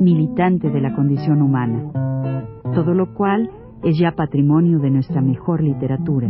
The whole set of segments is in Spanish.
militante de la condición humana, todo lo cual es ya patrimonio de nuestra mejor literatura.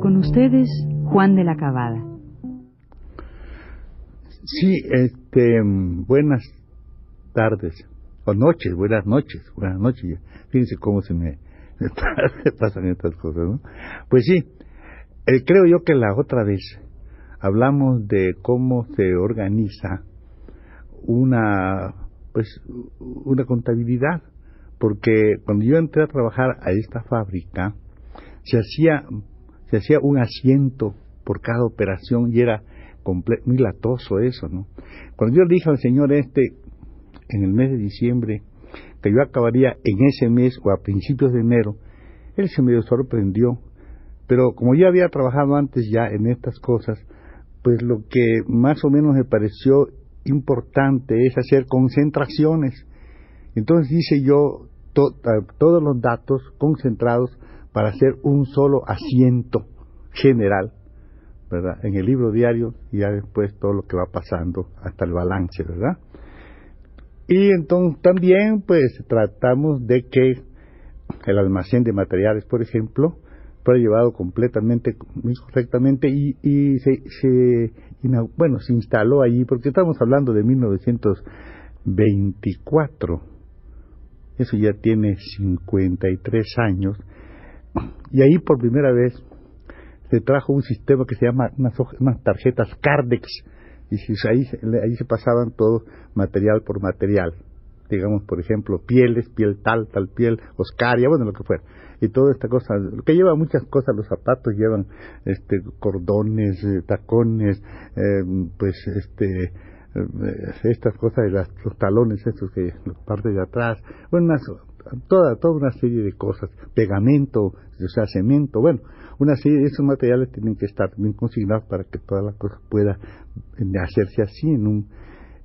Con ustedes, Juan de la Cabada. Sí, este, buenas tardes, o noches, buenas noches, buenas noches. Fíjense cómo se me, pasan estas cosas, ¿no? Pues sí, eh, creo yo que la otra vez hablamos de cómo se organiza una, pues, una contabilidad, porque cuando yo entré a trabajar a esta fábrica, se hacía, se hacía un asiento por cada operación y era muy latoso eso, ¿no? Cuando yo le dije al señor este, en el mes de diciembre, que yo acabaría en ese mes o a principios de enero, él se me sorprendió. Pero como ya había trabajado antes ya en estas cosas, pues lo que más o menos me pareció importante es hacer concentraciones. Entonces hice yo todos los datos concentrados para hacer un solo asiento general, ¿verdad? En el libro diario y ya después todo lo que va pasando hasta el balance, ¿verdad? Y entonces también pues tratamos de que el almacén de materiales, por ejemplo, fuera llevado completamente, correctamente y, y se, se, bueno, se instaló allí, porque estamos hablando de 1924, eso ya tiene 53 años, y ahí por primera vez se trajo un sistema que se llama unas, unas tarjetas Cardex, y ahí, ahí se pasaban todo material por material. Digamos, por ejemplo, pieles, piel tal, tal piel, oscaria, bueno, lo que fuera. Y toda esta cosa, lo que lleva muchas cosas, los zapatos llevan este cordones, eh, tacones, eh, pues este eh, estas cosas de los talones estos que la parte de atrás, bueno, toda toda una serie de cosas, pegamento, o sea, cemento, bueno, una serie de esos materiales tienen que estar bien consignados para que toda la cosa pueda hacerse así en un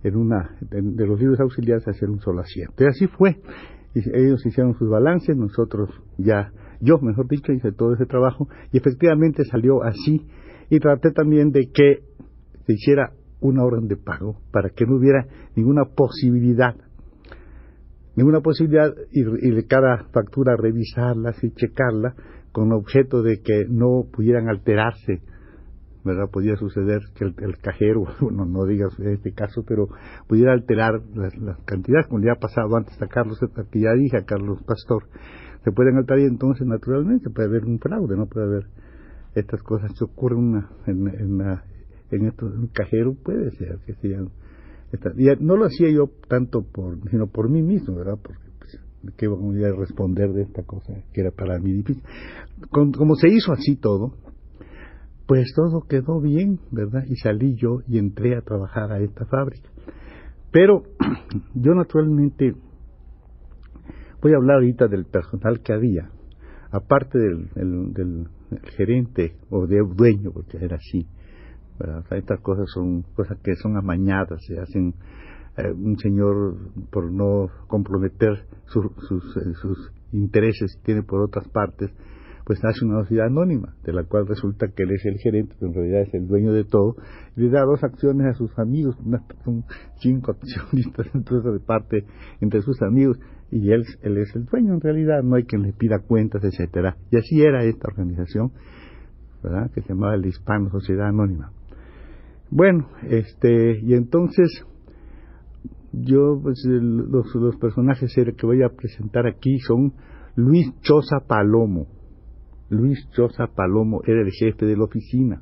en una de los libros auxiliares hacer un solo asiento. Y así fue. Y ellos hicieron sus balances, nosotros ya, yo mejor dicho, hice todo ese trabajo y efectivamente salió así. Y traté también de que se hiciera una orden de pago para que no hubiera ninguna posibilidad, ninguna posibilidad y, de cada factura revisarla y checarla con objeto de que no pudieran alterarse ¿verdad? Podía suceder que el, cajero, bueno, no digas en este caso, pero pudiera alterar las, cantidades, como le ha pasado antes a Carlos, que ya dije, a Carlos Pastor, se pueden alterar y entonces naturalmente puede haber un fraude, no puede haber estas cosas que ocurren una, en, en, en, esto, un cajero, puede ser que sean... y no lo hacía yo tanto por, sino por mí mismo, ¿verdad? Porque pues, que iba a responder de esta cosa que era para mí difícil. como se hizo así todo, pues todo quedó bien, ¿verdad? Y salí yo y entré a trabajar a esta fábrica. Pero yo naturalmente voy a hablar ahorita del personal que había, aparte del, gerente o del dueño, porque era así. ¿verdad? estas cosas son cosas que son amañadas, se hacen eh, un señor por no comprometer sus, eh, sus intereses que tiene por otras partes, pues hace una sociedad anónima, de la cual resulta que él es el gerente, pero en realidad es el dueño de todo, y le da dos acciones a sus amigos, son cinco accionistas entonces de parte entre sus amigos, y él, él es el dueño en realidad, no hay quien le pida cuentas, etcétera. Y así era esta organización, ¿verdad? que se llamaba el Hispano Sociedad Anónima. Bueno, este, y entonces yo, pues los, los personajes que voy a presentar aquí son Luis Choza Palomo, Luis Choza Palomo era el jefe de la oficina.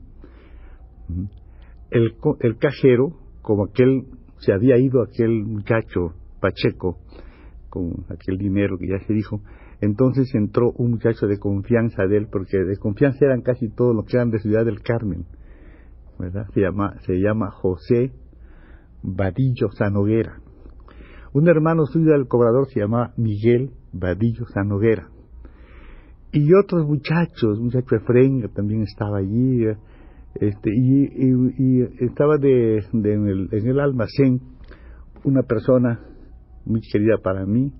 El, cajero, como aquel, se había ido aquel muchacho Pacheco, con aquel dinero que ya se dijo, entonces entró un muchacho de confianza de él, porque de confianza eran casi todos los que eran de Ciudad del Carmen. ¿verdad? Se llama, se llama José Vadillo Sanoguera. Un hermano suyo del cobrador se llamaba Miguel Vadillo Sanoguera. Y otros muchachos, muchacho Efraín también estaba allí, este, y, estaba de, en, el, en el almacén una persona muy querida para mí,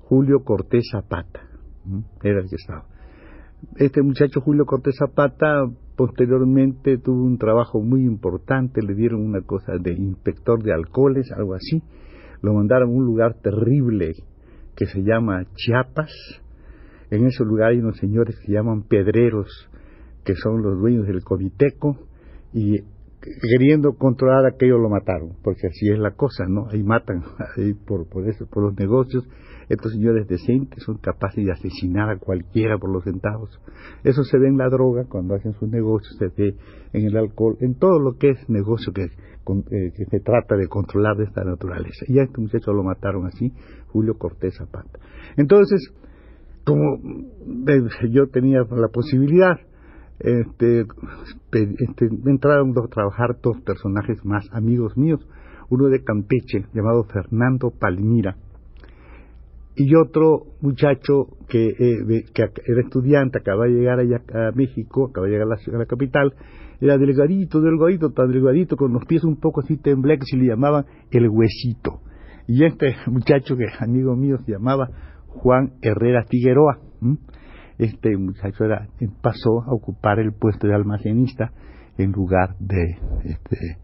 Julio Cortés Zapata, era el que estaba. Este muchacho Julio Cortés Zapata posteriormente tuvo un trabajo muy importante, le dieron una cosa de inspector de alcoholes, algo así, lo mandaron a un lugar terrible que se llama Chiapas, en ese lugar hay unos señores que se llaman pedreros, que son los dueños del comiteco, y queriendo controlar aquello lo mataron, porque así es la cosa, ¿no? Ahí matan ahí por, por eso, por los negocios. Estos señores decentes son capaces de asesinar a cualquiera por los centavos. Eso se ve en la droga, cuando hacen sus negocios, se ve en el alcohol, en todo lo que es negocio que, eh, que se trata de controlar de esta naturaleza. Y a este muchacho lo mataron así, Julio Cortés Zapata. Entonces, como yo tenía la posibilidad, este, este, entraron a trabajar dos personajes más amigos míos, uno de Campeche llamado Fernando Palmira y otro muchacho que, eh, era estudiante, acaba de llegar allá a México, acaba de llegar a la, a la capital, era delgadito, delgadito, tan delgadito, con los pies un poco así tembleques y le llamaban el huesito. Y este muchacho que amigo mío se llamaba Juan Herrera Figueroa este muchacho era, pasó a ocupar el puesto de almacenista en lugar de, este,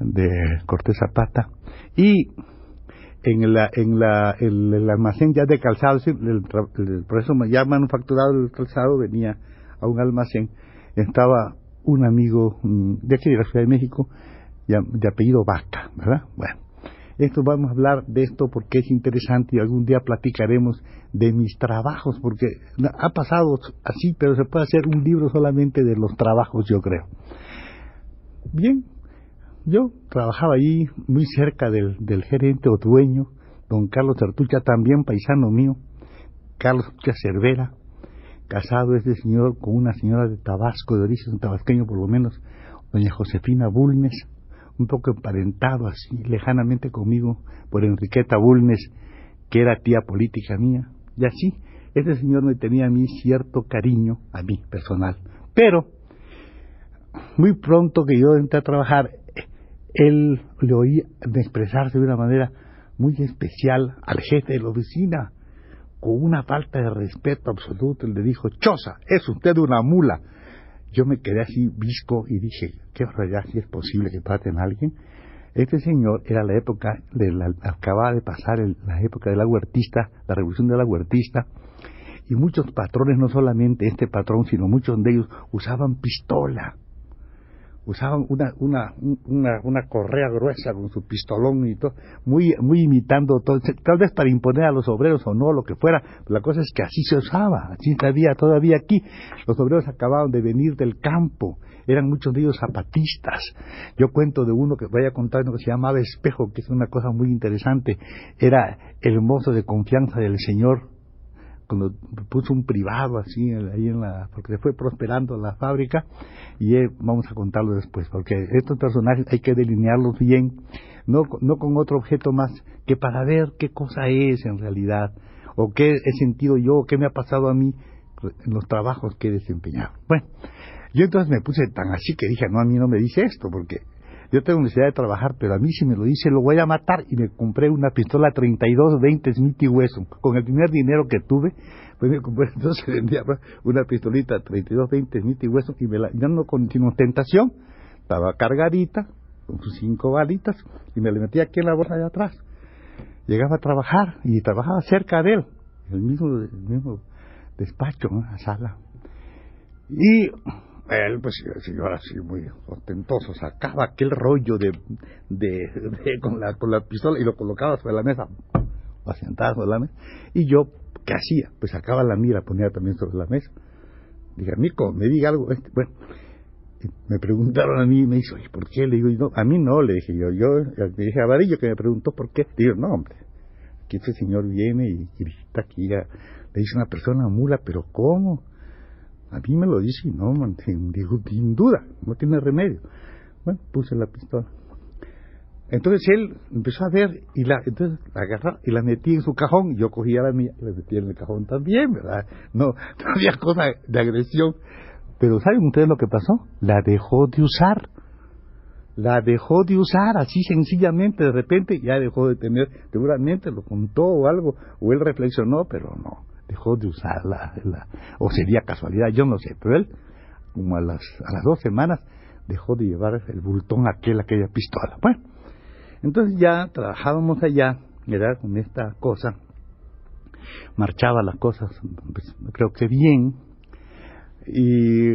de Cortés Zapata. Y en, la, en la, el, almacén ya de calzado, el, por eso ya manufacturado el calzado, venía a un almacén, estaba un amigo mm, de aquí de la Ciudad de México, de apellido Vaca, ¿verdad? Bueno, esto vamos a hablar de esto porque es interesante y algún día platicaremos de mis trabajos, porque ha pasado así, pero se puede hacer un libro solamente de los trabajos, yo creo. Bien, yo trabajaba ahí muy cerca del, del gerente o dueño, don Carlos Artucha, también paisano mío, Carlos Artucha Cervera, casado este señor con una señora de Tabasco, de origen tabasqueño por lo menos, doña Josefina Bulnes, un poco emparentado así lejanamente conmigo por Enriqueta Bulnes, que era tía política mía, y así, ese señor me tenía a mí cierto cariño, a mí personal. Pero, muy pronto que yo entré a trabajar, él le oí expresarse de una manera muy especial al jefe de la oficina, con una falta de respeto absoluto. Él le dijo, Choza, es usted una mula yo me quedé así visco y dije, qué si es posible que traten a alguien. Este señor era la época, de la, acababa de pasar la época de la huertista, la revolución de la huertista, y muchos patrones, no solamente este patrón, sino muchos de ellos usaban pistola usaban una, una, una, una, correa gruesa con su pistolón y todo, muy, muy imitando todo, tal vez para imponer a los obreros o no, lo que fuera, la cosa es que así se usaba, así había todavía aquí, los obreros acababan de venir del campo, eran muchos de ellos zapatistas, yo cuento de uno que vaya a contar uno que se llamaba Espejo, que es una cosa muy interesante, era el mozo de confianza del señor cuando puso un privado así ahí en la porque se fue prosperando la fábrica y eh, vamos a contarlo después porque estos personajes hay que delinearlos bien no no con otro objeto más que para ver qué cosa es en realidad o qué he sentido yo qué me ha pasado a mí en los trabajos que he desempeñado. Bueno yo entonces me puse tan así que dije no a mí no me dice esto porque yo tengo necesidad de trabajar, pero a mí si me lo dice lo voy a matar. Y me compré una pistola 32-20 Smith Wesson. Con el primer dinero que tuve, pues me compré, entonces vendía una pistolita 32-20 Smith Wesson y me la, ya no con tentación, estaba cargadita, con sus cinco balitas, y me la metía aquí en la bolsa de atrás. Llegaba a trabajar y trabajaba cerca de él, el mismo, el mismo despacho, ¿no? la sala. Y él, pues, el señor así muy ostentoso, sacaba aquel rollo de, de, con, la, con la pistola y lo colocaba sobre la mesa, o sentado sobre la mesa, y yo, ¿qué hacía? Pues sacaba la mira, ponía también sobre la mesa. Dije, Mico, me diga algo, este, bueno, me preguntaron a mí, y me dice, ¿por qué? Le digo, no, a mí no, le dije yo, yo, le dije a Varillo que me preguntó por qué. Le digo, no, hombre, aquí este señor viene y grita aquí, le dice una persona mula, pero ¿cómo? A mí me lo dice y no, sin, sin duda, no tiene remedio. Bueno, puse la pistola. Entonces él empezó a ver y la, entonces la agarró y la metí en su cajón. Yo cogía la mía la metí en el cajón también, ¿verdad? No, no había cosa de agresión. Pero ¿saben ustedes lo que pasó? La dejó de usar. La dejó de usar así sencillamente, de repente ya dejó de tener, seguramente lo contó o algo, o él reflexionó, pero no, dejó de usarla, la, o sería casualidad, yo no sé, pero él, como a las, a las dos semanas, dejó de llevar el bultón aquel, aquella pistola. Bueno, entonces ya trabajábamos allá, ¿verdad? Con esta cosa, marchaba las cosas, pues, creo que bien, y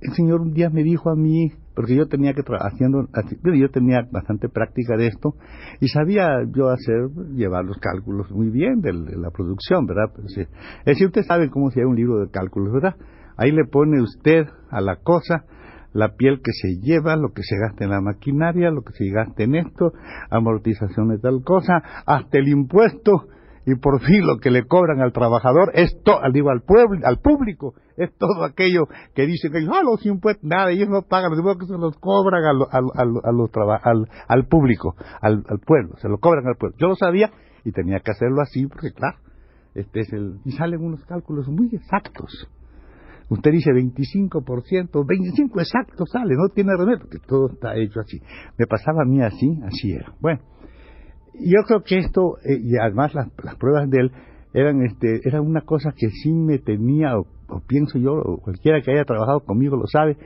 el Señor un día me dijo a mí, porque yo tenía que haciendo, yo tenía bastante práctica de esto y sabía yo hacer, llevar los cálculos muy bien de, la producción, ¿verdad? Es decir, usted sabe cómo se llama un libro de cálculos, ¿verdad? Ahí le pone usted a la cosa la piel que se lleva, lo que se gasta en la maquinaria, lo que se gasta en esto, amortización de tal cosa, hasta el impuesto y por fin lo que le cobran al trabajador es todo, digo al pueblo, al público, es todo aquello que dicen que ah, los impuestos, nada, ellos no pagan, los impuestos se los cobran al, al, al público, al, pueblo, se lo cobran al pueblo. Yo lo sabía y tenía que hacerlo así porque claro, este es el, y salen unos cálculos muy exactos. Usted dice 25%, 25 exacto sale, no tiene remedio, porque todo está hecho así. Me pasaba a mí así, así era. Bueno, yo creo que esto, eh, y además las, pruebas de él, eran, este, eran una cosa que sí me tenía, o, pienso yo, o cualquiera que haya trabajado conmigo lo sabe,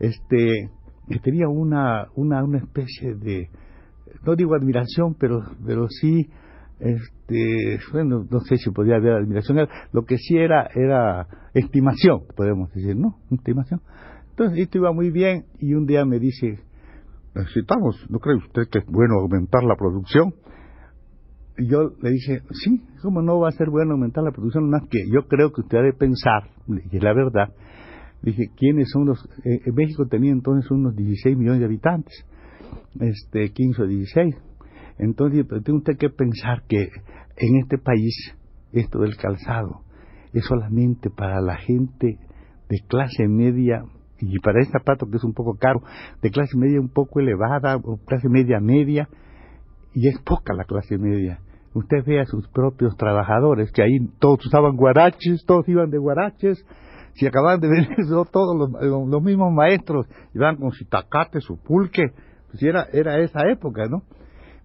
este, que tenía una, una, una especie de, no digo admiración, pero, pero sí, este, bueno, no sé si podía haber admiración, lo que sí era, era estimación, podemos decir, ¿no? Estimación. Entonces, esto iba muy bien y un día me dice, necesitamos, ¿no cree usted que es bueno aumentar la producción? Yo le dije, sí, ¿cómo no va a ser bueno aumentar la producción? Más que yo creo que usted debe pensar, y la verdad, dije, ¿quiénes son los...? Eh, México tenía entonces unos 16 millones de habitantes, este 15 o 16. Entonces, tiene usted que pensar que en este país esto del calzado es solamente para la gente de clase media y para este zapato que es un poco caro, de clase media un poco elevada, o clase media media, y es poca la clase media. Usted ve a sus propios trabajadores, que ahí todos usaban guaraches, todos iban de guaraches, si acaban de venir todos los, mismos maestros, iban con su tacate, su pulque, pues era, era esa época, ¿no?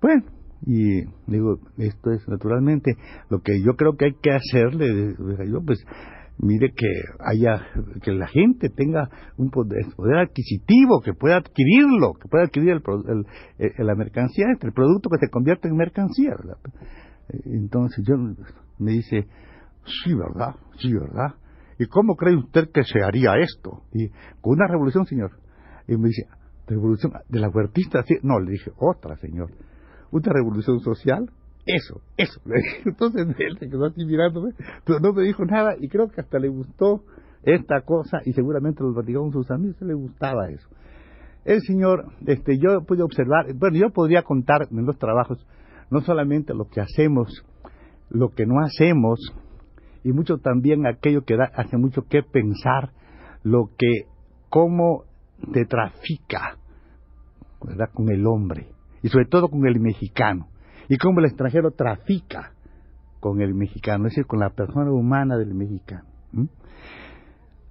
Bueno, y digo, esto es naturalmente lo que yo creo que hay que hacerle, yo pues mire que haya que la gente tenga un poder, adquisitivo que pueda adquirirlo que pueda adquirir el, el, la mercancía el producto que se convierte en mercancía ¿verdad? Entonces yo me dice sí verdad sí verdad y cómo cree usted que se haría esto y con una revolución señor. Y me dice revolución de la huertista no le dije otra señor. Una revolución social eso, eso. Entonces él se quedó así mirándome, pero no me dijo nada y creo que hasta le gustó esta cosa y seguramente lo platicó con sus amigos, le gustaba eso. El señor, este, yo pude observar, bueno, yo podría contar en los trabajos no solamente lo que hacemos, lo que no hacemos, y mucho también aquello que da, hace mucho que pensar, lo que, cómo te trafica, ¿verdad?, con el hombre, y sobre todo con el mexicano y cómo el extranjero trafica con el mexicano, es decir, con la persona humana del mexicano.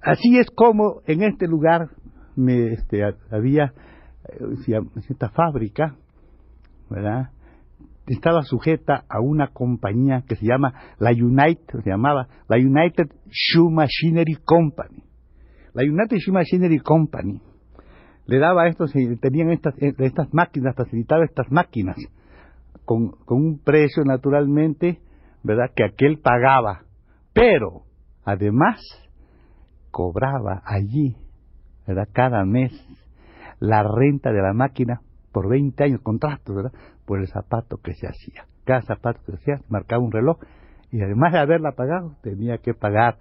Así es como en este lugar me, este, había eh, esta fábrica, ¿verdad? Estaba sujeta a una compañía que se llama la United, se llamaba la United Shoe Machinery Company. La United Shoe Machinery Company le daba a estos, tenían estas, eh, estas máquinas, facilitaba estas máquinas con, con un precio naturalmente, ¿verdad? Que aquel pagaba, pero además cobraba allí, ¿verdad? Cada mes la renta de la máquina por 20 años, contrato, ¿verdad? Por el zapato que se hacía. Cada zapato que se hacía marcaba un reloj y además de haberla pagado tenía que pagar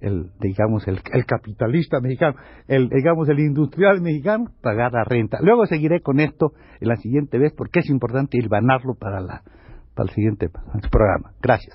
el, digamos, el, capitalista mexicano, el, digamos, el industrial mexicano, pagar la renta. Luego seguiré con esto en la siguiente vez porque es importante hilvanarlo para, la, para el siguiente programa. Gracias.